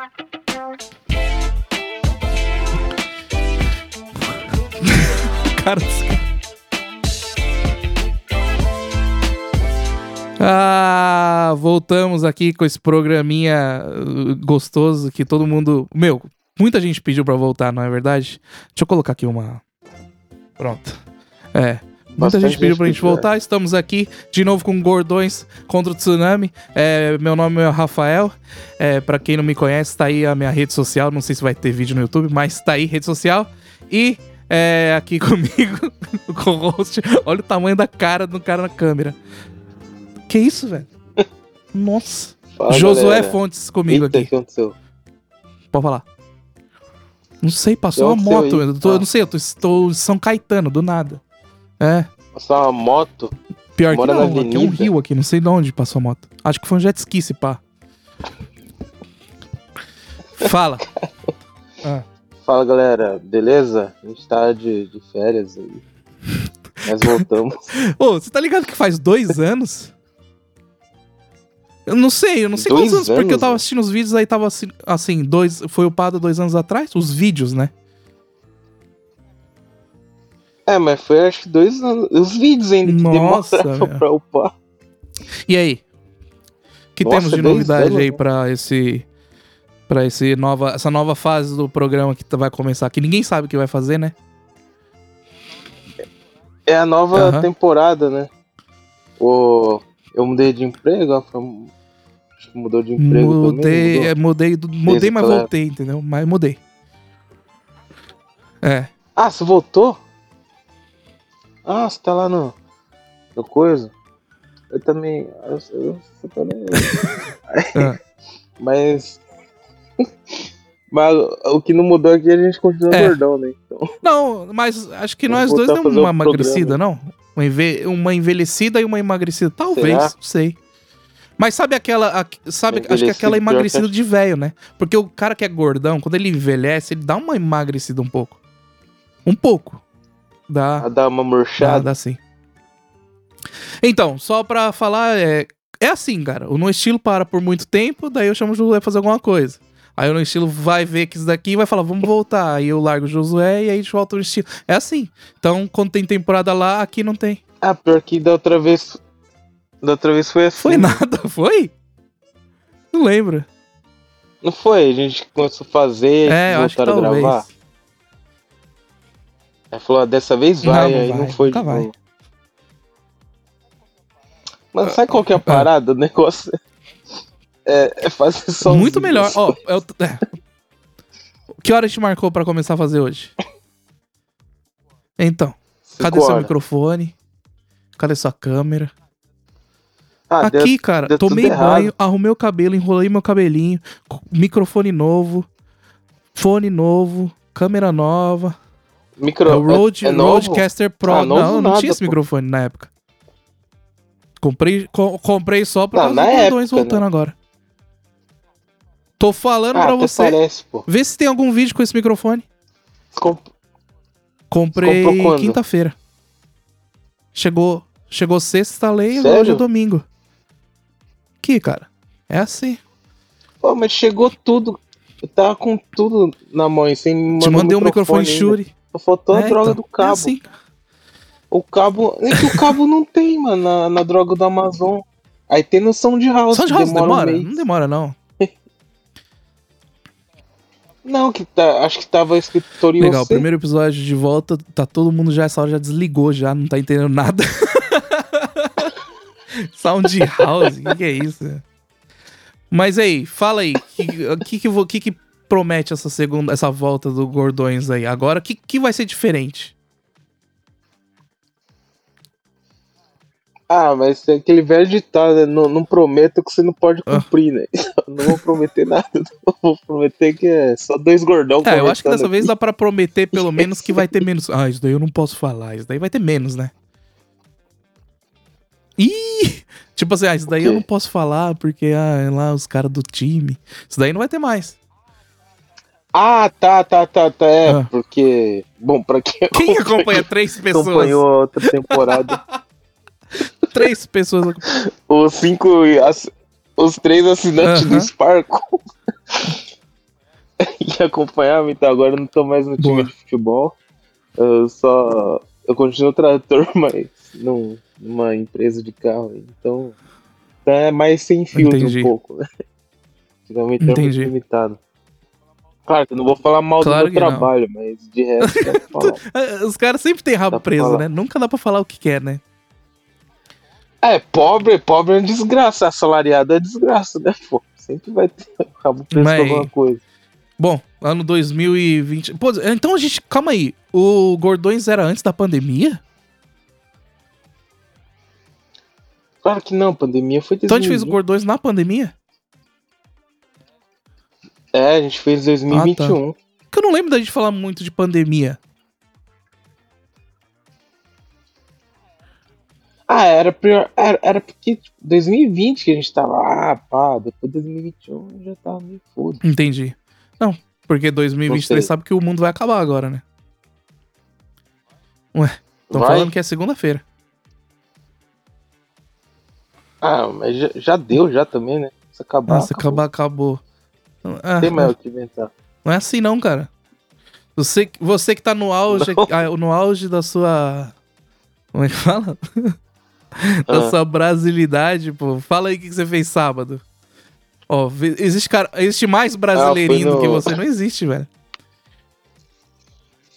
Ah, voltamos aqui com esse programinha uh, gostoso que todo mundo. Meu, muita gente pediu pra voltar, não é verdade? Deixa eu colocar aqui uma. Pronto. É. Muita gente pediu pra gente pediu, é. voltar. Estamos aqui de novo com Gordões contra o Tsunami. É, meu nome é Rafael. É, para quem não me conhece, tá aí a minha rede social. Não sei se vai ter vídeo no YouTube, mas tá aí, rede social. E é, aqui comigo, o co-host. Olha o tamanho da cara do cara na câmera. Que isso, velho? Nossa. Fala, Josué galera. Fontes comigo Eita, aqui. o que aconteceu? Pode falar. Não sei, passou uma moto. Eu, tô- eu Ah. não sei, eu tô, estou em São Caetano, do nada. É. Passou uma moto. Pior que não, aqui é um rio aqui, não sei de onde passou a moto. Acho que foi um jet ski, se pá. Fala. Ah, Fala, galera. Beleza? A gente tá de, de férias aí. Nós voltamos. Ô, você tá ligado que faz dois anos? Eu não sei, eu não sei Dois quantos anos, porque eu anos, tava assistindo os vídeos aí, tava assim, assim, dois, foi upado dois anos atrás, os vídeos, né? É, mas foi acho que dois anos. Os vídeos ainda que Nossa, demoraram velho. pra upar. E aí? O que Nossa, temos de novidade anos, aí né? pra esse para esse nova essa nova fase do programa que tá- vai começar, que ninguém sabe o que vai fazer, né? É a nova temporada, né? O... Eu mudei de emprego, ó, que mudou de emprego Mudei, também. é, mudei, do- mudei, mas voltei, entendeu? Mas mudei. É. Ah, você voltou? Ah, você tá lá no. No coisa? Eu também. Eu, eu, eu também. Ah. Mas. Mas o que não mudou aqui é a gente continua É. gordão, né? Então, Não, mas acho que nós dois demos fazer uma emagrecida, não? Uma, enve- uma envelhecida e uma emagrecida. Talvez, Será? não sei. Mas sabe aquela. a- sabe, acho que aquela que emagrecida de velho, né? Porque o cara que é gordão, quando ele envelhece, ele dá uma emagrecida um pouco. Um pouco. Dá. a dar uma Dá, murchada. dá sim. Então, só pra falar, é, é assim, cara. O No Estilo para por muito tempo, daí eu chamo o Josué pra fazer alguma coisa. Aí o No Estilo vai ver que isso daqui e vai falar, vamos voltar. Aí eu largo o Josué e aí a gente volta no Estilo. É assim. Então, quando tem temporada lá, aqui não tem. Ah, pior que da outra vez. Da outra vez foi assim. Foi nada, foi? Não lembro. Não foi? A gente começou a fazer É, voltaram a gravar. Aí falou, ah, dessa vez vai, Não, não aí vai, não foi de vai. Mas sabe qual que é a parada? O negócio é, é fazer só Muito melhor. Ó, eu- é. Que hora a gente marcou pra começar a fazer hoje? Então, cadê seu microfone? Cadê sua câmera? Ah, deu- Aqui, cara, deu tomei errado. banho, arrumei o cabelo, enrolei meu cabelinho, microfone novo, fone novo, câmera nova. Micro, é o Rode, é, é? Rodecaster Pro. Ah, não, não nada, tinha esse pô. microfone na época. Comprei, co- comprei só pra Não, causa né? voltando agora. Tô falando Ah, pra você. parece, pô. Vê se tem algum vídeo com esse microfone. Comp- Comprei quinta-feira. Chegou, chegou sexta, instalei e hoje é domingo. Que, cara? É assim. Pô, mas chegou tudo. Eu tava com tudo na mão sem me Te mandei um microfone ainda. Shure. Só faltou a É, droga então, do cabo. É assim. O cabo. É que o cabo não tem, mano, na, na droga do Amazon. Aí tem no Sound House. Sound que House demora? demora? Um não demora, não. Não, que tá, acho que tava escrito Legal, primeiro episódio de volta, tá todo mundo já, essa hora já desligou, já não tá entendendo nada. Sound House, o que, que é isso? Mas aí, fala aí, o que, que, que, que promete essa segunda, essa volta do Gordões aí? Agora, o que, que vai ser diferente? Ah, mas é aquele velho ditado, né? Não, não prometo que você não pode Ah. cumprir, né? não vou prometer nada. Não vou prometer que é só dois gordão É, eu acho que dessa conversando vez aqui. dá pra prometer pelo menos que vai ter menos. Ah, isso daí eu não posso falar, isso daí vai ter menos, né? Ih! Tipo assim, ah, isso daí eu não posso falar porque ah, é lá os caras do time. Isso daí não vai ter mais. Ah, tá, tá, tá, tá. É, Ah. porque. Bom, pra quem Quem acompanha três pessoas? acompanhou a outra temporada, Três pessoas. os cinco. ass- Os três assinantes Aham. do Sparkle. e acompanhava, então agora eu não tô mais no time Boa. de futebol. Eu só. Eu continuo trator, mas num, numa empresa de carro. Então. Então é mais sem filtro Entendi. um pouco, né? Geralmente é muito limitado. Claro eu não vou falar mal Claro do meu não. trabalho, mas de resto. Ah, Os caras sempre têm rabo Dá preso, né? Nunca dá pra falar o que quer, né? É, pobre, pobre é desgraça. Assalariado é desgraça, né, pô? Sempre vai ter rabo preso Mas- alguma coisa. Bom, ano 2020. Pô, então a gente. Calma aí. O Gordões era antes da pandemia? Claro que não, pandemia foi Então a gente fez o 2020. Gordões na pandemia? É, a gente fez 2021. Porque eu não lembro da gente falar muito de pandemia. Ah, era pior. Era, era porque tipo, 2020 que a gente tava. Ah, pá, depois de 2021 já tava meio foda. Entendi. Não, porque 2023 Gostei. sabe que o mundo vai acabar agora, né? Ué, estão falando que é segunda-feira. Ah, mas já, já deu já também, né? Se acabar. Nossa, acabar, acabou. Ah, Não tem mais o que inventar. Não é assim não, cara. Você, você que tá no auge, ah, no auge da sua. Como é que fala? da Ah. sua brasilidade, pô. Fala aí o que você fez sábado. Ó, existe, cara, existe mais brasileirinho Ah, do foi que no- você. Não existe, velho.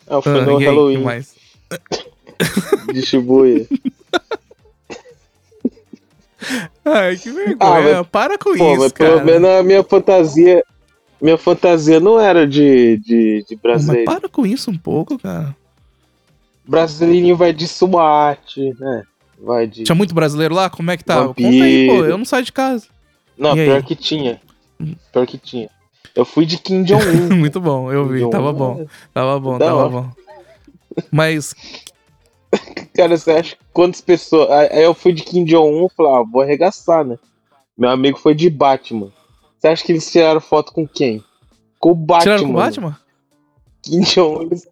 Ah, foi Ah, no aí, Halloween mais? de Shibuya. Ai, que vergonha. Ah, Para com Pô, isso, mas cara. pelo menos a minha fantasia. Minha fantasia não era de, de, de Mas brasileiro. para com isso um pouco, cara. Brasileirinho vai de SWAT, né? Vai de. Tinha muito brasileiro lá? Como é que tá? Vampiro. Conta aí, pô. Eu não saio de casa. Não, E aí? pior que tinha. Pior que tinha. Eu fui de Kim Jong-un. muito bom, eu vi. Tava bom. Tava bom, tava bom. Mas Cara, você acha que quantas pessoas. Aí eu fui de Kim Jong-un e falei, ah, vou arregaçar, né? Meu amigo foi de Batman. Você acha que eles tiraram foto com quem? Com o Batman. tiraram com o Batman? Kim Jong-un. eles-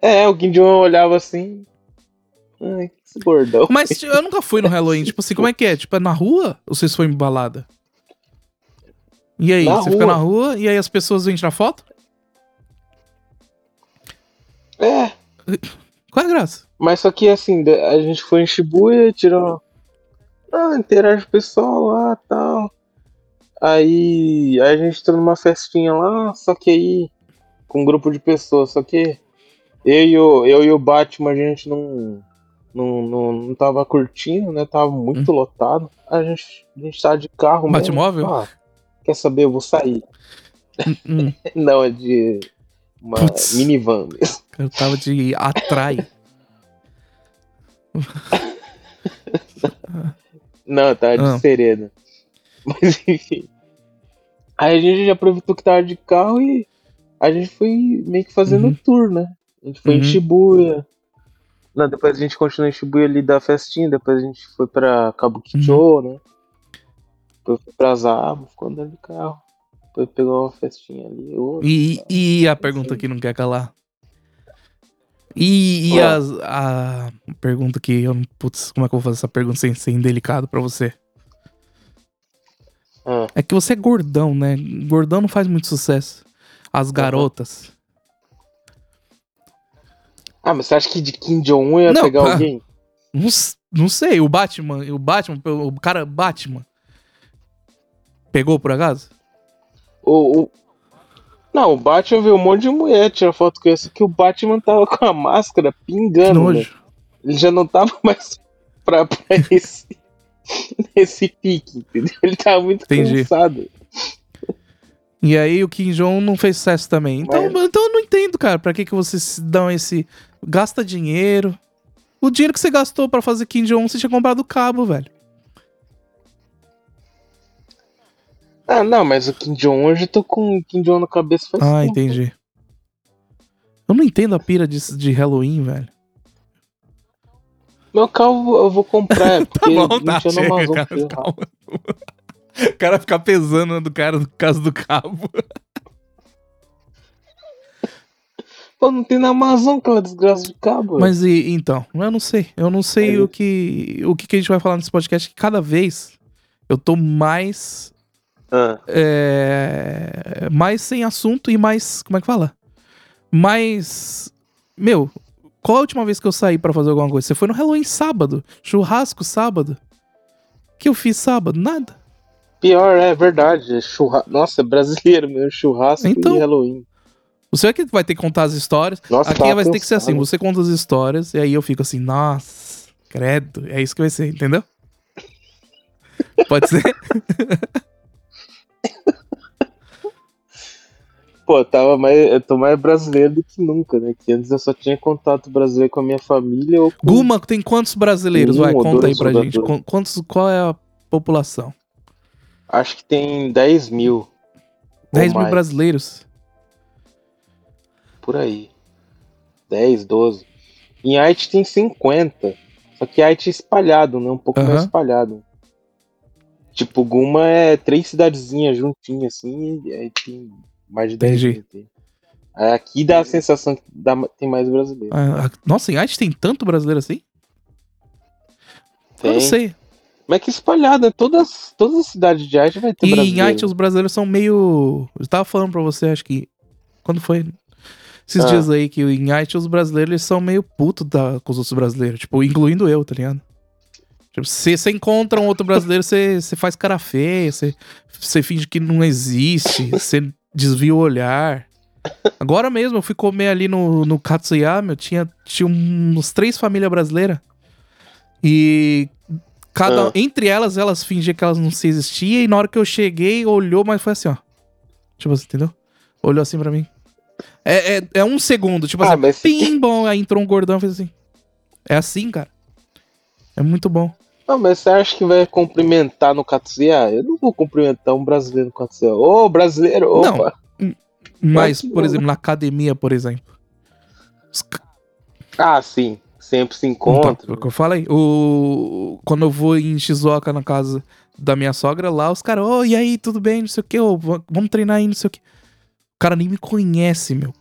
É, o Kim Jong-un olhava assim. Ai, que esse gordão. Mas tipo, eu nunca fui no Halloween. Tipo assim, como é que é? Tipo, é na rua? Ou vocês foram em balada? E aí, Na você fica rua. na rua e aí as pessoas vêm tirar foto? É, Qual é a graça? Mas só que assim, a gente foi em Shibuya, tirou. Ah, interage o pessoal lá e tal. Aí, aí a gente entrou numa festinha lá, só que aí. Com um grupo de pessoas, só que. Eu e o, eu e o Batman, a gente não. Não, não, não tava curtindo, né? Tava muito lotado. A gente, a gente tava de carro mesmo. Batmóvel? Ah, quer saber? Eu vou sair. Hum, Não, é de. Uma Putz. minivan mesmo. eu tava de atrai. Não, tá de Ah. serena. Mas enfim. Aí a gente já aproveitou que tava de carro e a gente foi meio que fazendo Uhum. um tour, né? A gente foi Uhum. em Shibuya. Não, depois a gente continuou em Shibuya ali da festinha, depois a gente foi pra Kabukicho, né? Depois foi pra Zaba, ficou andando de carro. Depois pegou uma festinha ali. outra. E, e a pergunta que não quer calar? E, e as- a pergunta que eu não. Putz, como é que eu vou fazer essa pergunta sem ser indelicado pra você? Ah, É que você é gordão, né? Gordão não faz muito sucesso. As garotas. Ah, mas você acha que de Kim Jong-un ia Não, pegar alguém? Não, não sei, o Batman, o Batman, o cara Batman. Pegou por acaso? O, o- Não, o Batman viu um monte de mulher tirar foto com esse que o Batman tava com a máscara Que pingando. né? nojo. Ele já não tava mais pra, pra esse, esse pique, entendeu? Ele tava muito Entendi. cansado. E aí o Kim Jong não fez sucesso também. Então, Mas- então eu não entendo, cara, pra que, que vocês dão esse. Gasta dinheiro. O dinheiro que você gastou pra fazer Kim Jong, você tinha comprado o cabo, velho. Ah, não, mas o Kim Jong-un, eu já tô com o Kim Jong na cabeça faz Ah, tempo. entendi. Eu não entendo a pira de, de Halloween, velho. Meu carro eu vou comprar, Tá bom, tá, chega, Amazon. cara, eu- calma. O cara ficar pesando do cara no caso do cabo. Pô, não tem na Amazon aquela desgraça de cabo. Mas e então, eu não sei. Eu não sei É. o que o que, que a gente vai falar nesse podcast que cada vez eu tô mais Ah, é, mais sem assunto e mais. Como é que fala? Mais. Meu, qual a última vez que eu saí pra fazer alguma coisa? Você foi no Halloween sábado, churrasco sábado. O que eu fiz sábado? Nada. pior, é verdade. Churra... Nossa, é brasileiro mesmo. Churrasco Então. e Halloween. Você é que vai ter que contar as histórias. Nossa, Aqui vai ter que ser assim: você conta as histórias e aí eu fico assim, nossa, credo. É isso que vai ser, entendeu? Pode ser? Pô, eu tava mais, eu tô mais brasileiro do que nunca, né? Que antes eu só tinha contato brasileiro com a minha família ou com... Guma tem quantos brasileiros? Um Vai, conta aí pra gente. Quantos, qual é a população? Acho que tem 10 mil. ou 10 mil mais, brasileiros. Por aí. 10, 12. Em Haiti tem 50. Só que Haiti é espalhado, né? Um pouco mais espalhado. Tipo, Guma é três cidadezinhas juntinhas, assim, e aí tem mais de 10 Entendi. Aí Aqui dá a sensação que dá, tem mais brasileiro. Ah, ah, nossa, em Haiti tem tanto brasileiro assim? Eu Tem. não sei. Mas é que espalhado, né? Todas, todas as cidades de Haiti vai ter E em brasileiro. Haiti os brasileiros são meio. Eu tava falando pra você, acho que. Quando foi? Esses Ah. dias aí que em Haiti os brasileiros eles são meio putos da, com os outros brasileiros. Tipo, incluindo eu, tá ligado? Tipo, se você encontra um outro brasileiro, você, você faz cara feia, você, você finge que não existe, você desvia o olhar. Agora mesmo, eu fui comer ali no, no Katsuya, meu, tinha, tinha uns três famílias brasileiras. E cada, Ah. entre elas, elas fingiam que elas não se existiam. E na hora que eu cheguei, olhou, mas foi assim, ó. Tipo assim, entendeu? Olhou assim pra mim. É, é, é um segundo, tipo Ah, assim, mas- bom, aí entrou um gordão e fez assim. É assim, cara. É muito bom. Não, mas você acha que vai cumprimentar no Katsuya? Eu não vou cumprimentar um brasileiro no Katsuya. Ô, brasileiro! Opa! Mas, que por não. exemplo, na academia, por exemplo. Ah, sim. Sempre se Então, encontra. é o que eu falei. O... Quando eu vou em Shizuoka na casa da minha sogra, lá os caras, ô, e aí, tudo bem, não sei o que, vamos treinar aí, não sei o que. O cara nem me conhece, meu.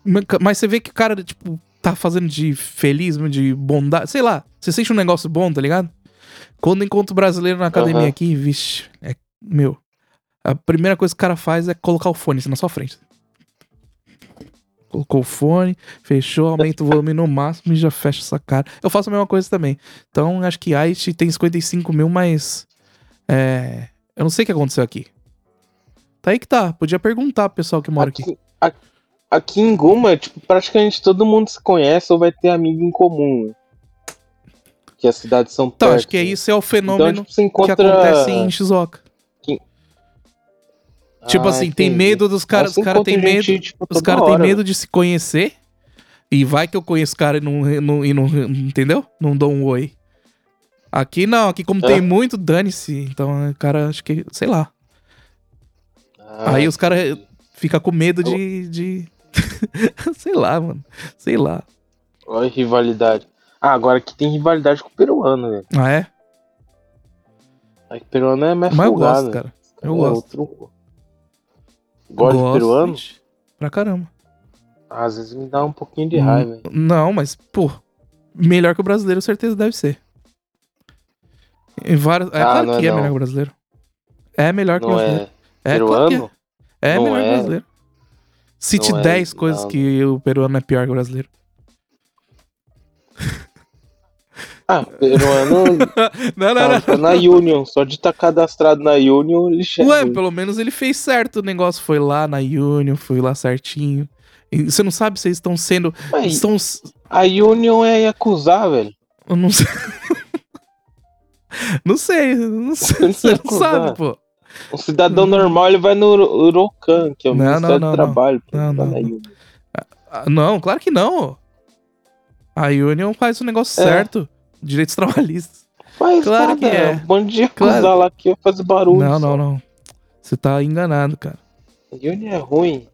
Mas você vê que o cara, tipo, tá fazendo de feliz, de bondade, sei lá. Você sente um negócio bom, tá ligado? Quando encontro brasileiro na academia Aham. aqui, vixe, é, meu. A primeira coisa que o cara faz é colocar o fone assim, na sua frente. Colocou o fone, fechou, aumenta o volume no máximo e já fecha essa cara. Eu faço a mesma coisa também. Então, acho que Haiti tem 55 mil, mas. É. Eu não sei o que aconteceu aqui. Tá aí que tá. Podia perguntar pro pessoal que mora aqui. Aqui, aqui em Guma, tipo, praticamente todo mundo se conhece ou vai ter amigo em comum. Né? Que as cidades são Então, perto. acho que é né? isso é o Então, fenômeno tipo, você que encontra... acontece em Shizuoka. Tipo Ah, assim, tem entendi. medo dos caras. Os caras encontra têm medo. gente, tipo, Os caras têm medo de se conhecer. E vai que eu conheço o cara e não, não, e não. Entendeu? Não dou um oi. Aqui não, aqui como É. tem muito, dane-se. Então, o cara, acho que. Sei lá. Ah, Aí os caras ficam com medo de. de... sei lá, mano. Sei lá. Olha a rivalidade. Ah, agora aqui tem rivalidade com o peruano, velho. Ah, é? Aí o peruano é mais Mas eu folgado. gosto, cara. Eu É gosto. outro- Gosta de Gosto, peruano? Pra caramba. Às vezes me dá um pouquinho de Hum, raiva. hein? Não, mas, pô, melhor que o brasileiro, certeza deve ser. Em vários... É Ah, claro não é que é não. melhor que o brasileiro. É melhor que o Não brasileiro. é É, claro peruano? é. É Não melhor que o é. brasileiro. Cite Não é, 10 coisas não. que o peruano é pior que o brasileiro. Ah, peruano não, não, não. tá na Union. Só de estar cadastrado na Union, ele chega. Ué, pelo menos ele fez certo. O negócio foi lá na Union, foi lá certinho. E você não sabe se eles estão sendo. Mas Estão. a Union é Yakuza, velho. Eu não sei. não sei, não sei. Você não sabe, pô. Um cidadão normal, ele vai no Uro- Urocan, que é o Não, Ministério não, não, do Trabalho. Não, não, não. Union. Ah, Não, claro que não. A Union faz o negócio É. certo. Direitos trabalhistas. Faz Claro nada, que é. Um bando de Claro. lá que faz barulho. não, não, não. Você tá enganado, cara. Union é ruim.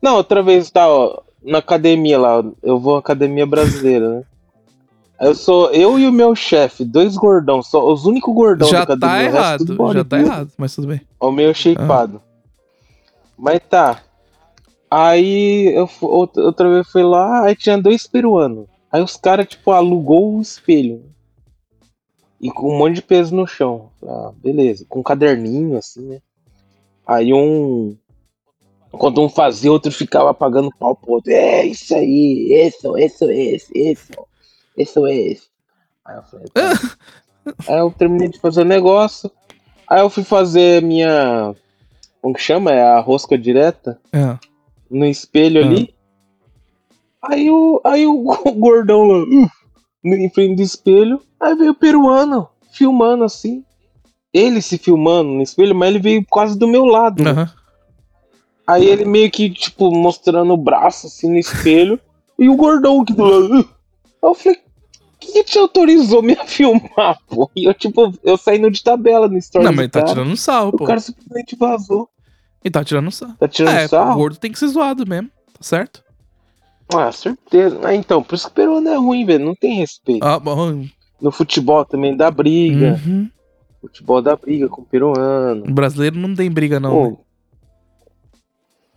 Não, outra vez tá, ó, na academia lá, eu vou à academia brasileira, né? Eu sou eu e o meu chefe, dois gordão, só os únicos gordão já da academia. tá o resto errado, já tá errado, mas tudo bem. O meio shapeado. Mas tá. Aí eu outra vez fui lá, aí tinha dois peruanos. Aí os caras, tipo, alugou o espelho. E com um monte de peso no chão. Ah, beleza. Com um caderninho, assim, né? Aí um. Quando um fazia, outro ficava pagando pau pro outro. É isso aí, isso, isso, isso, isso, isso, isso. Aí eu falei, tá. Aí eu terminei de fazer o negócio. Aí eu fui fazer minha. Como que chama? É a rosca direta? É. No espelho Ah. ali. Aí o, aí o gordão lá, uh, em frente do espelho. Aí veio o peruano, filmando assim. Ele se filmando no espelho, mas ele veio quase do meu lado. né? Aham. Aí ele meio que, tipo, mostrando o braço assim no espelho. e o gordão aqui do lado. "Uh". Aí eu falei, quem que te autorizou me a filmar, pô? E eu, tipo, eu saindo de tabela no story. Não, mas ele tá cara. tirando sarro, O pô. cara simplesmente vazou. Ele tá tirando sarro. Tá tirando é, o gordo tem que ser zoado mesmo, tá certo? Ah, certeza. Ah, então, por isso que o peruano é ruim, velho. Não tem respeito. Ah, bom. No futebol também dá briga. Uhum. Futebol dá briga com o peruano. O brasileiro não tem briga, não. Pô, né?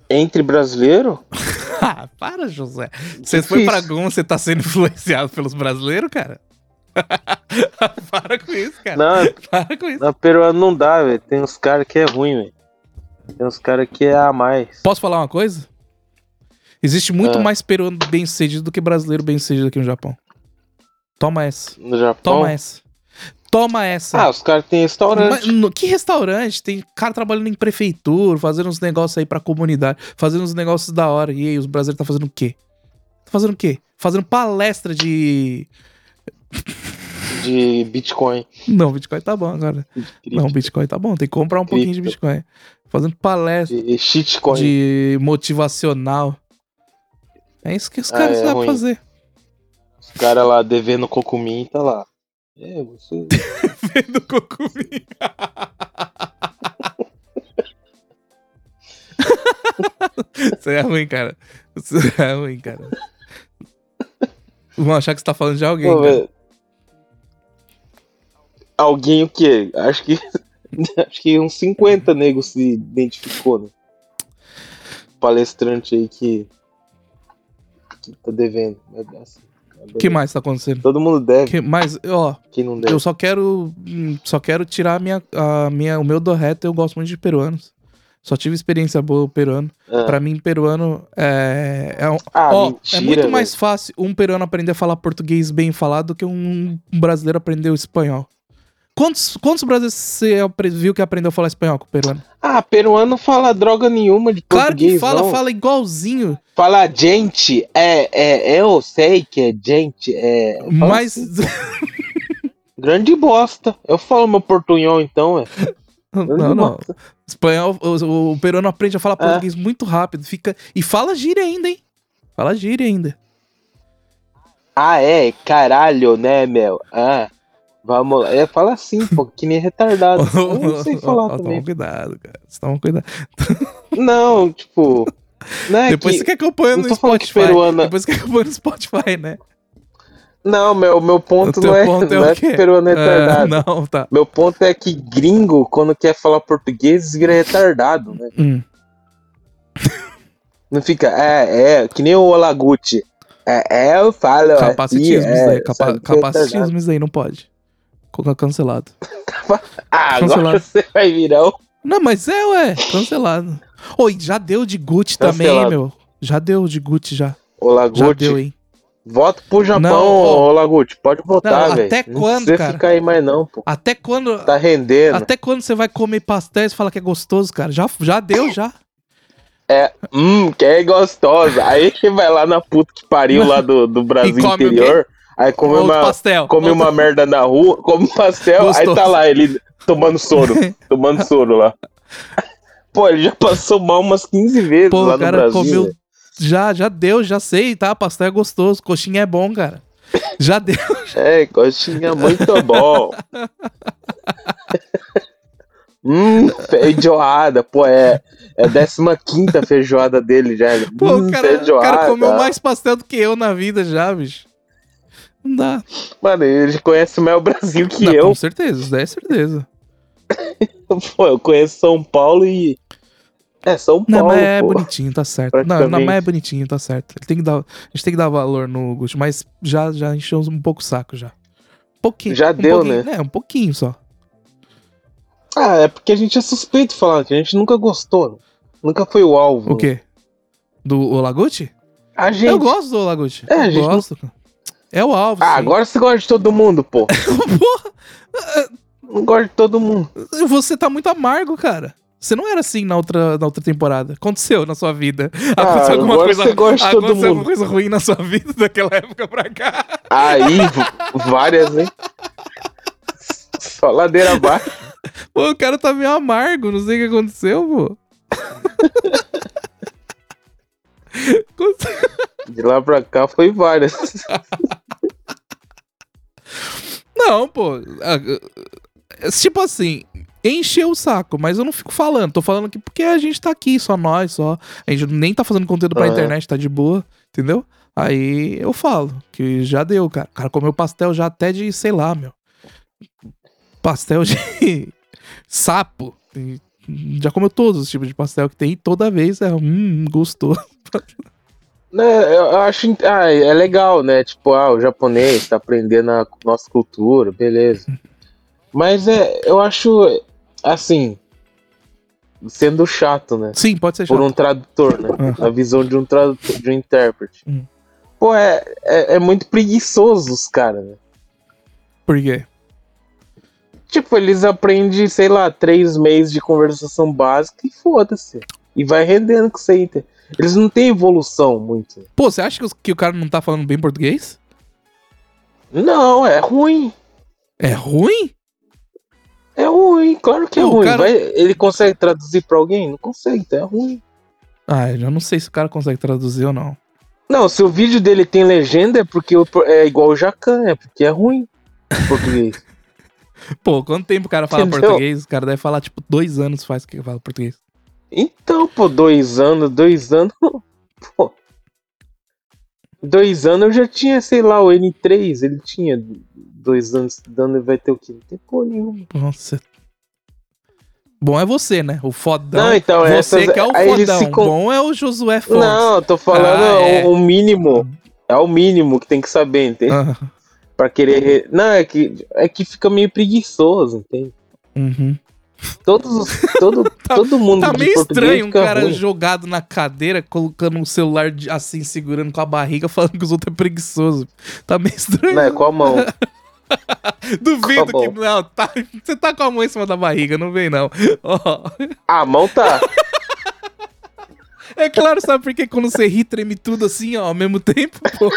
entre brasileiro? Ah, para, José. Você foi pra. Goma, você tá sendo influenciado pelos brasileiros, cara? para com isso, cara. Não, Para com isso. na peruano não dá, velho. Tem uns caras que é ruim, velho. Tem uns caras que é a mais. Posso falar uma coisa? Existe muito Ah. mais peruano bem sucedido do que brasileiro bem sucedido aqui no Japão. Toma essa. No Japão. Toma essa. Toma essa. Ah, os caras têm Mas restaurante. no- que restaurante? Tem cara trabalhando em prefeitura, fazendo uns negócios aí pra comunidade, fazendo uns negócios da hora. E aí, os brasileiros tá fazendo o quê? Tá fazendo o quê? Fazendo palestra de. De Bitcoin. Não, Bitcoin tá bom agora. Não, Bitcoin tá bom. Tem que comprar um pouquinho de Cripto. Bitcoin. Fazendo palestra de shitcoin. de motivacional. É isso que os Ah, caras é sabem fazer. Os caras lá devendo cocumim tá lá. É, você. Vendo cocumim. Isso é ruim, cara. Isso é ruim, cara. Vão achar que você tá falando de alguém, Pô, cara. Alguém o quê? Acho que. Acho que uns 50 negros se identificou, né? Palestrante aí que. Que tá devendo. É assim, O que mais tá acontecendo? Todo mundo deve, Que mais, ó, quem não deve. eu só quero hum, só quero tirar a minha, a minha, o meu do reto, eu gosto muito de peruanos. Só tive experiência boa peruano. Ah. Pra mim, peruano é, é um- Ah, Ó, mentira, é muito velho. mais fácil um peruano aprender a falar português bem falado do que um brasileiro aprender o espanhol. Quantos, quantos brasileiros você apre- viu que aprendeu a falar espanhol com o peruano? Ah, peruano não fala droga nenhuma de Claro português, que fala, não. fala igualzinho, Fala gente, é, é, eu sei que é gente, é... mas... assim, grande bosta. Eu falo meu portunhol então, é. não, não. Espanhol, o, o peruano aprende a falar É. português muito rápido, fica... E fala gíria ainda, hein? Fala gíria ainda. Ah, é, caralho, né, meu? Ah, vamos lá. É, fala assim, pô, que nem retardado. Eu não sei falar Toma também. cuidado, cara. Toma cuidado. Não, tipo... Não é Depois que... você quer acompanhar no Spotify. peruana- Depois você quer acompanhar no Spotify, né? Não, meu, meu ponto não é, ponto é não é que peruano é retardado. Ah, não, tá. Meu ponto é que gringo, quando quer falar português, vira retardado, né? Hum. Não fica, é, é, que nem o Olaguchi. É, é, eu falo. Capacitismo assim, isso é, daí. Capa sabe, que é capacitismo isso daí, não pode. Co- Cancelado. Ah, agora Cancelado. você vai virar. Não, mas é, ué. Cancelado. Oi, já deu de Gucci também, Cancelado. meu. Já deu de Gucci, já. Já Olaguchi. deu, hein? Volta pro Japão, Não, ó. Olaguchi. Pode voltar, Não, velho. até Não quando, precisa cara? ficar aí mais não, pô. Até quando... Tá rendendo. Até quando você vai comer pastéis e falar que é gostoso, cara? Já, já deu, já. É, hum, que é gostosa. Aí que vai lá na puta que pariu lá do, do Brasil interior. Aí come Outro uma, pastel. come Outro- uma merda na rua, come um pastel, Gostoso. aí tá lá ele tomando soro, tomando soro lá. Pô, ele já passou mal umas 15 vezes Pô, lá o no cara Brasil. comeu... Já, já deu, já sei, tá? Pastel é gostoso, coxinha é bom, cara. Já deu. É, coxinha muito bom. hum, feijoada, pô, é, é a 15 feijoada dele já. Pô, hum, o, cara, o feijoada. cara comeu mais pastel do que eu na vida já, bicho. Não dá. Mano, ele conhece mais o Brasil que Não, eu. Com certeza, isso daí é certeza. Pô, eu conheço São Paulo e. É, São Não, Paulo. mas é pô. bonitinho, tá certo. Não, não, é bonitinho, tá certo. Ele tem que dar, a gente tem que dar valor no Gucci, mas já, já encheu um pouco o saco já. Um pouquinho. Já um deu, pouquinho, né? É, um pouquinho só. Ah, é porque a gente é suspeito de falar, que a gente nunca gostou. Nunca foi o alvo. O quê? Do Olaguchi? A gente. Eu gosto do Olaguchi. É, a gente não- gosto. cara. É o alvo. Ah, sim. agora você gosta de todo mundo, pô. Porra, Não gosto de todo mundo. você tá muito amargo, cara. Você não era assim na outra, na outra temporada. Aconteceu na sua vida. Ah, Aconteceu alguma agora coisa, você gosta de todo aconteceu mundo. alguma coisa ruim na sua vida daquela época pra cá. Aí, várias, hein? Só ladeira abaixo. Pô, o cara tá meio amargo, não sei o que aconteceu, pô. De lá pra cá foi várias. Não, pô. Tipo assim, encheu o saco, mas eu não fico falando. Tô falando aqui porque a gente tá aqui, só nós, só. A gente nem tá fazendo conteúdo pra Aham. internet, tá de boa, entendeu? Aí eu falo que já deu, cara. O cara comeu pastel já até de, sei lá, meu. Pastel de sapo. Já comeu todos os tipos de pastel que tem e toda vez é hum, gostoso. Né, eu acho. Ah, é legal, né? Tipo, ah, o japonês tá aprendendo a nossa cultura, beleza. Mas é, eu acho. Assim. Sendo chato, né? Sim, pode ser Por chato. um tradutor, né? Ah. A visão de um tradutor, de um intérprete. Hum. Pô, é, é, é muito preguiçoso os caras, né? Por quê? Tipo, eles aprendem, sei lá, três meses de conversação básica e foda-se. E vai rendendo com isso aí. Eles não têm evolução muito. Pô, você acha que, os- que o cara não tá falando bem português? Não, é ruim. É ruim? É ruim, claro que é Pô, o ruim. cara- Vai- ele consegue traduzir pra alguém? Não consegue, então é ruim. Ah, eu já não sei se o cara consegue traduzir ou não. Não, se o vídeo dele tem legenda é porque é igual o Jacan, é porque é ruim. Português. Pô, quanto tempo o cara fala Entendeu? português? O cara deve falar, tipo, dois anos faz que fala português. Então, pô, dois anos, dois anos. Pô. Dois anos eu já tinha, sei lá, o N3, ele tinha dois anos estudando e vai ter o quê? Não tem porra nenhuma. Nossa. Bom é você, né? O fodão. Não, então, você essas- que é o fodão. Bom é o Josué Fontes. Não, eu tô falando Ah, é. o, mínimo. É o mínimo que tem que saber, entende? Ah, Pra querer. re- Não, é que, é que fica meio preguiçoso, entende? uhum. Todos os, todo, todo mundo Tá meio estranho um cara ruim. jogado na cadeira, colocando um celular de- assim, segurando com a barriga, falando que os outros é preguiçoso. Tá meio estranho. Né, com a mão. Duvido que. Não, tá, você tá com a mão em cima da barriga, não vem não. Ó. A mão tá. É claro, sabe por que quando você ri, treme tudo assim, ó, ao mesmo tempo? Pô?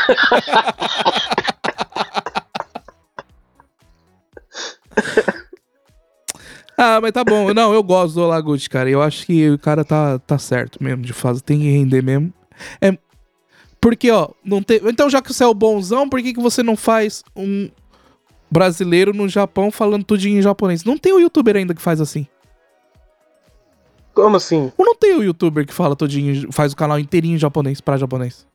Ah, mas tá bom. Não, eu gosto do Olaguchi, cara. Eu acho que o cara tá, tá certo mesmo de fazer. Tem que render mesmo. É. Porque, ó, não tem. Então, já que você é o bonzão, por que, que você não faz um brasileiro no Japão falando tudinho em japonês? Não tem o youtuber ainda que faz assim. Como assim? Ou não tem o youtuber que fala todinho, faz o canal inteirinho em japonês, pra japonês?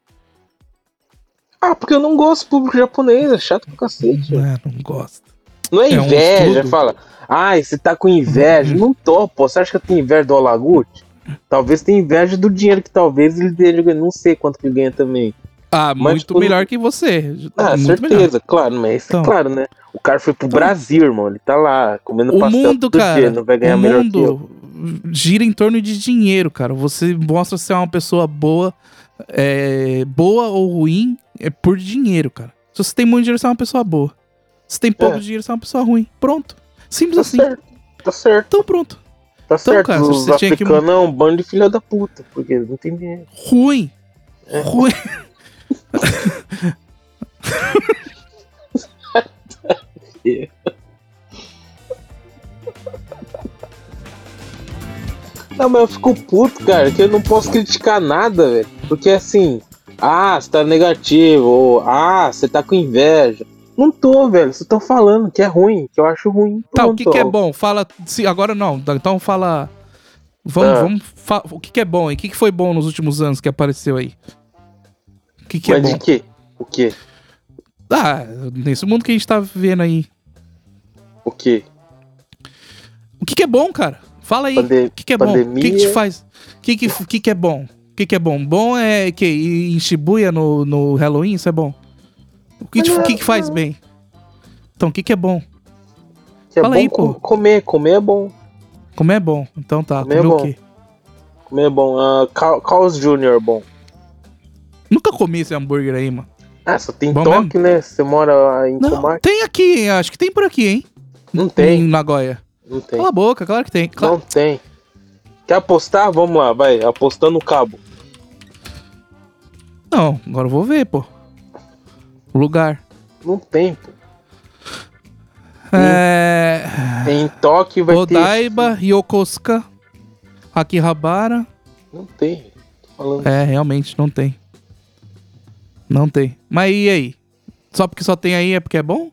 Ah, porque eu não gosto do público japonês, é chato pra cacete. É, não gosta. Não é É um inveja, estudo. fala. Ai, você tá com inveja. Não tô, pô. Você acha que eu tenho inveja do Olaguchi? Talvez tenha inveja do dinheiro que talvez ele dele não sei quanto que ele ganha também. Ah, Mas, muito tipo, melhor que você. Ah, certeza, melhor. claro, mas Então. claro, né? O cara foi pro Brasil, irmão. Ele tá lá comendo O pastel mundo, todo cara, dia, não vai ganhar o melhor mundo gira em torno de dinheiro, cara. Você mostra ser uma pessoa boa, é, boa ou ruim, é por dinheiro, cara. Se você tem muito dinheiro, você é uma pessoa boa. Se tem pouco É. dinheiro, você é uma pessoa ruim. Pronto. Simples Tá assim. certo, tá certo, Então pronto. tá certo. cara, Os você tinha que- africanos é um bando de filha da puta, porque não tem dinheiro. Ruim. É. Ruim. Não, mas eu fico puto, cara, que eu não posso criticar nada, velho. Porque assim, ah, você tá negativo, ou ah, você tá com inveja. Não tô, velho. Você tá falando que é ruim, que eu acho ruim. Tá, o Pronto, que, que é bom? Fala. Se, agora não, tá, então fala. Vamos, Ah. vamos. fa- o que, que é bom aí? O que, que foi bom nos últimos anos que apareceu aí? O que, que é Mas bom? de quê? O quê? Ah, nesse mundo que a gente tá vivendo aí. O quê? O que, que é bom, cara? Fala aí. O que, que é bom? O que, que te pandemia. faz? O que, que, que, que é bom? O que, que é bom? Bom é que em Shibuya no, no Halloween, isso é bom. O que, te- o que, que faz bem? Então, o que, que é bom? Que é Fala bom aí, pô. comer, comer é bom. Comer é bom. Então tá. Comer é Comer o bom. quê? Comer é bom. Ah, Car- Carl's Jr. é bom. Nunca comi esse hambúrguer aí, mano. Ah, só tem Bom toque, né? Você mora em Não, Tomate? tem aqui, hein? Acho que tem por aqui, hein? Não Em tem, Nagoya. não tem. Cala a boca, claro que tem. Claro. Não tem. Quer apostar? Vamos lá, vai. Apostando no cabo. Não, agora eu vou ver, pô. Lugar. Não tem, pô. É. Tem toque vai Odaiba, Yokosuka, Akihabara. ter. Não tem. É, realmente, não tem. Não tem. Mas e aí? Só porque só tem aí é porque é bom?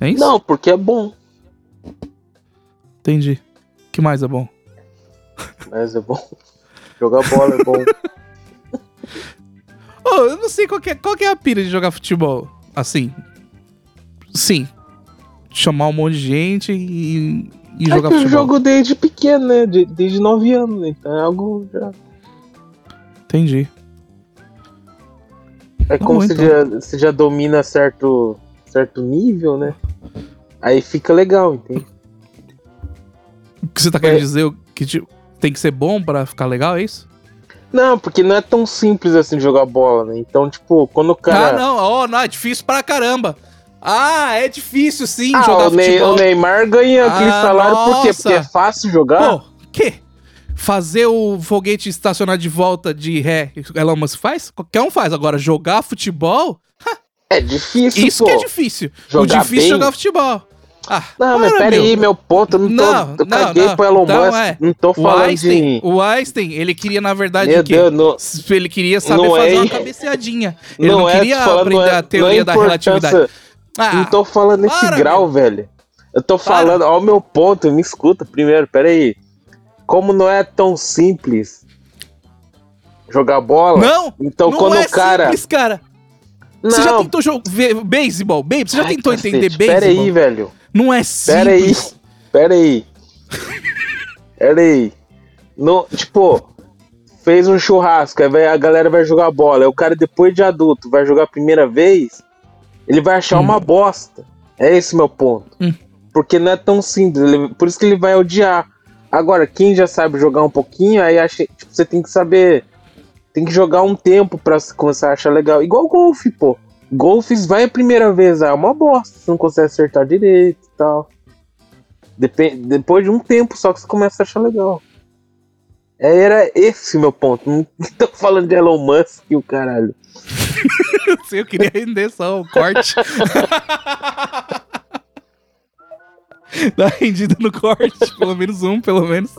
É isso? Não, porque é bom. Entendi. O que mais é bom? Mas é bom. Jogar bola é bom. Ô, eu não sei qual que, é, qual é a pira de jogar futebol. Assim. Sim. Chamar um monte de gente e, e é jogar que eu futebol. jogo desde pequeno, né? De- desde 9 anos, né? Então é algo já. Entendi. É Tá como bom, você, então. já, você já domina certo, certo nível, né? Aí fica legal, entende? O que você tá querendo É. dizer? Que tipo, tem que ser bom pra ficar legal, é isso? Não, porque não é tão simples assim jogar bola, né? Então, tipo, quando o cara. Ah, não. Ó, não, é difícil pra caramba. Ah, é difícil sim Ah, jogar o, futebol. o Neymar ganha aquele Ah, salário por quê? nossa. Porque é fácil jogar? Pô, que? Fazer o foguete estacionar de volta de ré, Elon Musk faz? Qualquer um faz. Agora, jogar futebol, É difícil, isso pô. que é difícil. Jogar o difícil é bem. jogar futebol. Ah, Não, mas para, pera aí, meu. meu ponto. Eu não tô. Não, eu não, caguei não. pro Elon Então, Musk. é. Não tô O falando Einstein, de. o Einstein, ele queria, na verdade, Meu o quê? Deus, não, Ele queria saber Não fazer é- uma cabeceadinha. Ele não, não, é, queria tô falando, aprender não é, a teoria não é da relatividade. Ah, Não tô falando nesse para, grau, meu. velho. Eu tô falando, ó, o meu ponto, me escuta primeiro, pera aí. Como não é tão simples jogar bola, não, então não quando é o cara. simples, cara. Não, Você já tentou jogar beisebol? Babe, você já Ai, tentou cacete, entender Pera beisebol? aí, velho. Não é simples. Pera aí. Pera aí. Pera aí. No, tipo, fez um churrasco, aí vai- a galera vai jogar bola. Aí o cara, depois de adulto, vai jogar a primeira vez, ele vai achar Hum. uma bosta. É esse meu ponto. Hum. Porque não é tão simples, ele- por isso que ele vai odiar. Agora, quem já sabe jogar um pouquinho, aí acha, tipo, você tem que saber. Tem que jogar um tempo pra começar a achar legal. Igual golfe, pô. Golfe vai a primeira vez, ah, é uma bosta. Você não consegue acertar direito e tal. Depen- depois de um tempo só que você começa a achar legal. É, Era esse meu ponto. Não tô falando de Elon Musk e o caralho. Eu queria render só o corte. Dá rendida no corte, pelo menos um, pelo menos.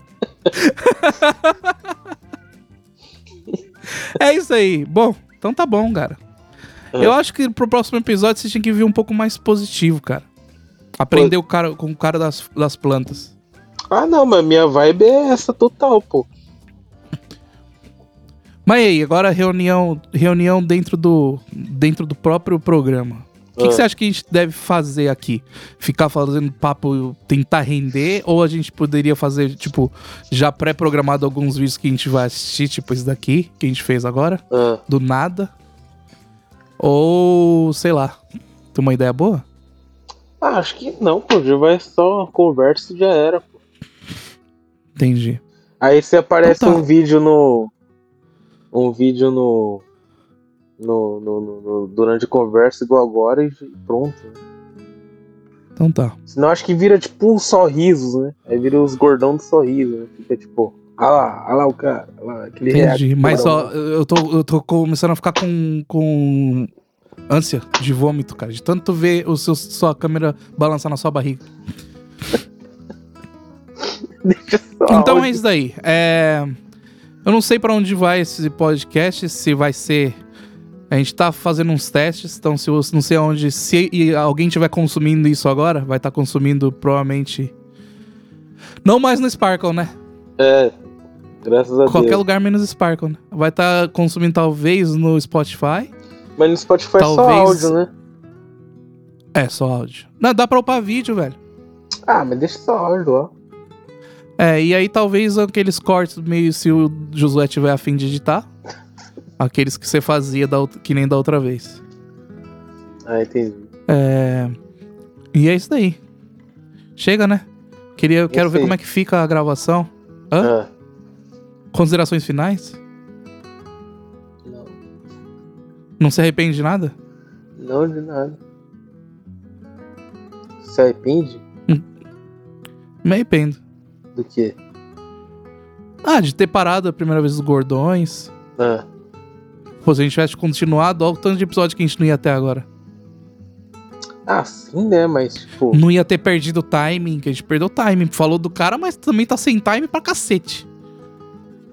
é isso aí. Bom, então tá bom, cara. É. Eu acho que pro próximo episódio você tinha que vir um pouco mais positivo, cara. Aprender o cara, com o cara das, das plantas. Ah, não, mas minha vibe é essa total, pô. Mas aí, agora reunião, reunião dentro do, dentro do próprio programa. O que, que Ah. você acha que a gente deve fazer aqui? Ficar fazendo papo, tentar render? Ou a gente poderia fazer, tipo, já pré-programado alguns vídeos que a gente vai assistir, tipo esse daqui, que a gente fez agora, Ah, do nada? Ou, sei lá, tem uma ideia boa? Ah, acho que não, pô. Já vai só conversa e já era. Pô. Entendi. Aí você aparece Então tá. um vídeo no. Um vídeo no. No, no, no- no- durante a conversa igual agora e pronto. Então tá. Senão acho que vira tipo uns sorrisos, né? Aí vira os gordão do sorriso, né? Fica tipo, ah lá, ah lá o cara, lá, aquele Entendi. react, Mas ó, eu tô, eu tô começando a ficar com, com ânsia de vômito, cara. De tanto ver o seu, sua câmera balançar na sua barriga. Então é isso daí. É, Eu não sei pra onde vai esse podcast, se vai ser. A gente tá fazendo uns testes, então se você não sei aonde. Se e alguém estiver consumindo isso agora, vai estar consumindo provavelmente. Não mais no Sparkle, né? É, graças a Qualquer Deus. lugar menos Sparkle, né? Vai estar consumindo talvez no Spotify. Mas no Spotify é só áudio, né? É, só áudio. Não, dá pra upar vídeo, velho. Ah, mas deixa só áudio lá. É, e aí talvez aqueles cortes meio se o Josué tiver afim de editar. Aqueles que você fazia da que nem da outra vez. Ah, entendi. É... E é isso daí. Chega, né? Queria, quero ver como é que fica a gravação. Hã? Ah, Considerações finais? não, Não se arrepende de nada? não de nada. Se arrepende? Me arrependo. Do quê? Ah, de ter parado a primeira vez os gordões. Ah, Pô, se a gente tivesse continuado, olha o tanto de episódio que a gente não ia ter agora. ah, sim, né? Mas, tipo, Não ia ter perdido o timing, que a gente perdeu o timing. Falou do cara, mas também tá sem time pra cacete.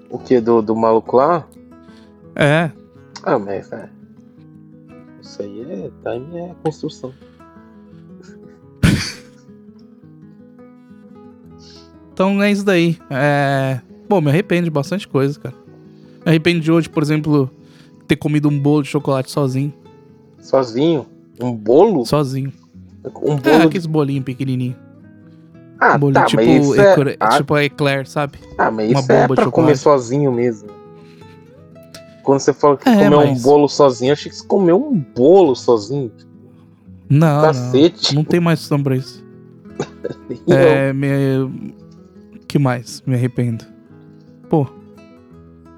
O que? Do, do maluco lá? É. Ah, mas, é. Isso aí é. Time é construção. Então é isso daí. É. Bom, me arrependo de bastante coisa, cara. Me arrependo de hoje, por exemplo, ter comido um bolo de chocolate sozinho. Sozinho? Um bolo? Sozinho. Um É, bolo. aqueles bolinhos pequenininhos. Ah, um tá, tipo, mas isso eclair, é... Tipo eclair, sabe? ah, mas uma isso é bomba pra chocolate. comer sozinho mesmo. Quando você fala que É, comeu um mas- bolo sozinho, achei que você comeu um bolo sozinho. Não, Cacete. não. Não tem mais pra isso. É, me... que mais? Me arrependo. Pô,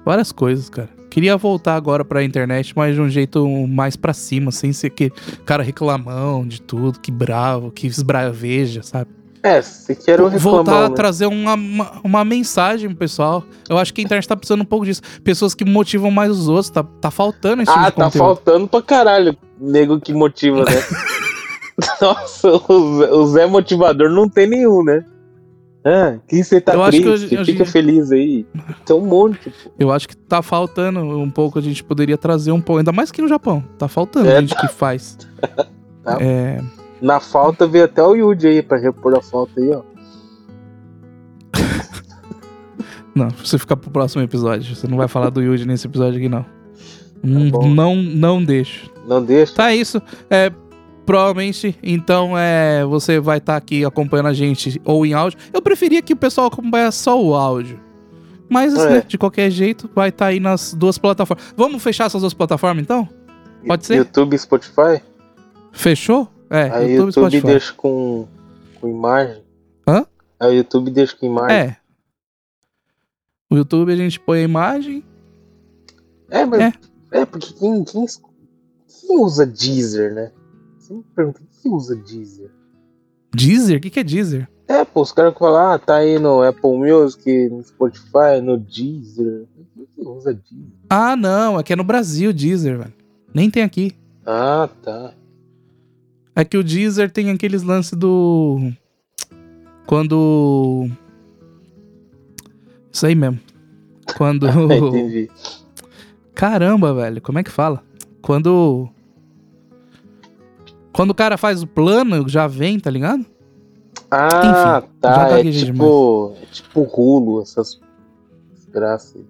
várias coisas, cara. Queria voltar agora pra internet, mas de um jeito mais pra cima, sem ser que cara reclamão de tudo, que bravo, que esbraveja, sabe? É, você quer o reclamão, voltar a né? trazer uma, uma, uma mensagem pro pessoal. Eu acho que a internet tá precisando um pouco disso. Pessoas que motivam mais os outros, tá, tá faltando esse tipo Ah, de tá conteúdo. faltando pra caralho. Nego que motiva, né? Nossa, o Zé, motivador não tem nenhum, né? Ah, que você tá Eu acho que triste, hoje- hoje- fica feliz aí. Tem um monte, pô. Eu acho que tá faltando um pouco, a gente poderia trazer um pouco, ainda mais que no Japão. Tá faltando É, gente que faz. Tá. É, Na falta veio até o Yuji aí pra repor a falta aí, ó. não, você fica pro próximo episódio. Você não vai falar do Yuji nesse episódio aqui, não. Hum, bom. não, não deixo. Não deixa. Tá, é isso. É, provavelmente, então, é, você vai estar aqui acompanhando a gente ou em áudio. Eu preferia que o pessoal acompanhasse só o áudio. Mas, É. né, de qualquer jeito, vai estar aí nas duas plataformas. Vamos fechar essas duas plataformas, então? Pode ser? YouTube e Spotify? Fechou? É, Aí YouTube YouTube, Spotify. deixa com, com imagem. Hã? Aí o YouTube deixa com imagem. É. O YouTube a gente põe a imagem. É, mas. É. É, porque quem, quem, quem usa Deezer, né? Você me pergunta, quem usa Deezer? Deezer? O que, que é Deezer? É, pô, os caras falam, ah, tá aí no Apple Music, no Spotify, no Deezer. Quem usa Deezer? Ah, não. Aqui é no Brasil, Deezer, velho. Nem tem aqui. Ah, tá. É que o Deezer tem aqueles lances do. Quando. Isso aí mesmo. Quando. Entendi. Caramba, velho. Como é que fala? Quando. Quando o cara faz o plano, já vem, tá ligado? Ah, Enfim, já tá. É tipo, é tipo rulo, essas desgraças aí.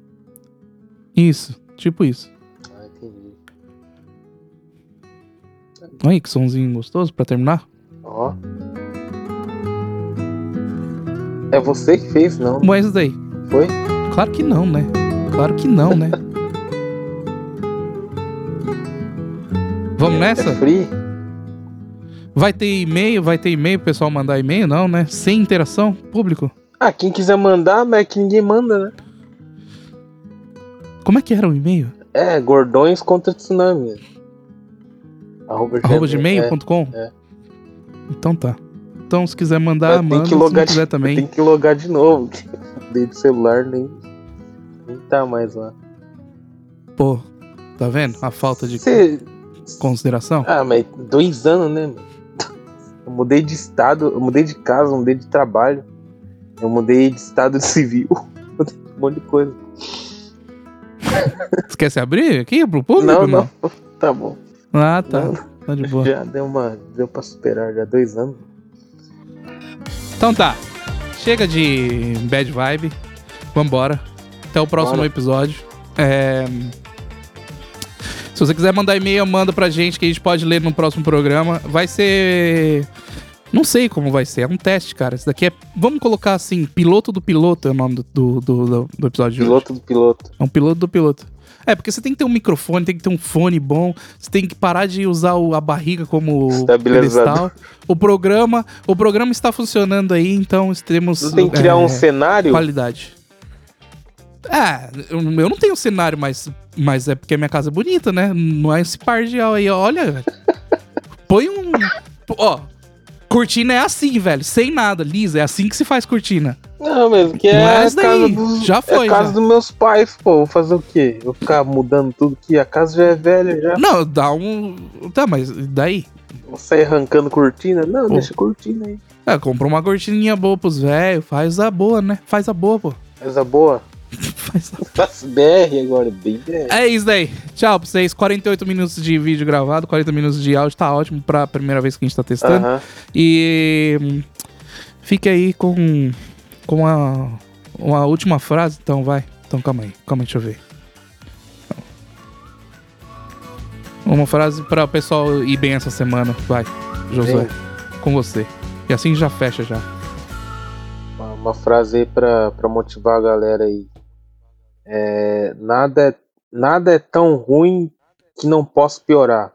Isso. Tipo isso. Olha aí que somzinho gostoso pra terminar. Ó. É você que fez, não? Bom, é isso daí. Foi? Claro que não, né? Claro que não, né? Vamos É nessa? free? Vai ter e-mail? Vai ter e-mail pro pessoal mandar e-mail? Não, né? Sem interação? Público? Ah, quem quiser mandar, mas é que ninguém manda, né? Como é que era o e-mail? É, gordões contra tsunami. Arroba, Arroba gmail, gmail.com? é. Então tá. Então, se quiser mandar, tem manda. que Se não logar de- quiser também. Tem que logar de novo. Desde o celular nem, nem tá mais lá. Pô, tá vendo? A falta de Cê- consideração. Ah, mas dois anos, né? Eu mudei de estado, eu mudei de casa, eu mudei de trabalho. Eu mudei de estado civil. Mudei um monte de coisa. Você quer se abrir aqui pro público? não, não. Tá bom. Ah, tá. Não. Tá de boa. Já deu uma. Deu pra superar, já dois anos. Então tá. Chega de bad vibe. Vambora. Até o próximo Bora. episódio. É, Se você quiser mandar e-mail, manda pra gente que a gente pode ler no próximo programa. Vai ser. Não sei como vai ser. É um teste, cara. Isso daqui é. Vamos colocar assim: piloto do piloto é o nome do, do, do, do episódio de hoje. Piloto do piloto. É um piloto do piloto. É, porque você tem que ter um microfone, tem que ter um fone bom, você tem que parar de usar o- a barriga como Estabilizador. pedestal. O programa, o programa está funcionando aí, então temos Não tem que criar é, um cenário? qualidade. É, eu, não tenho cenário, mas, mas é porque a minha casa é bonita, né? Não é esse par de aí, olha. Põe um. Ó, cortina é assim, velho, sem nada, lisa, é assim que se faz cortina. Não, mesmo, que é é a daí, casa dos. já foi, É a casa já. dos meus pais, pô. Vou fazer o quê? Vou ficar mudando tudo que a casa já é velha já. Não, dá um. Tá, mas daí? Vou sair arrancando cortina? Não, Pô. deixa cortina aí. É, compra uma cortininha boa pros velhos, faz a boa, né? Faz a boa, pô. Coisa boa. Faz a... Faço BR agora, bem BR. É isso daí. Tchau pra vocês. 48 minutos de vídeo gravado, 40 minutos de áudio, tá ótimo pra primeira vez que a gente tá testando. Aham. E hum, fique aí com, com a, uma última frase, então vai. Então calma aí, calma aí, deixa eu ver. Uma frase para o pessoal ir bem essa semana, vai, Josué, com você. E assim já fecha já. Uma, uma frase aí pra, pra motivar a galera aí. É, nada, é, nada é tão ruim que não possa piorar.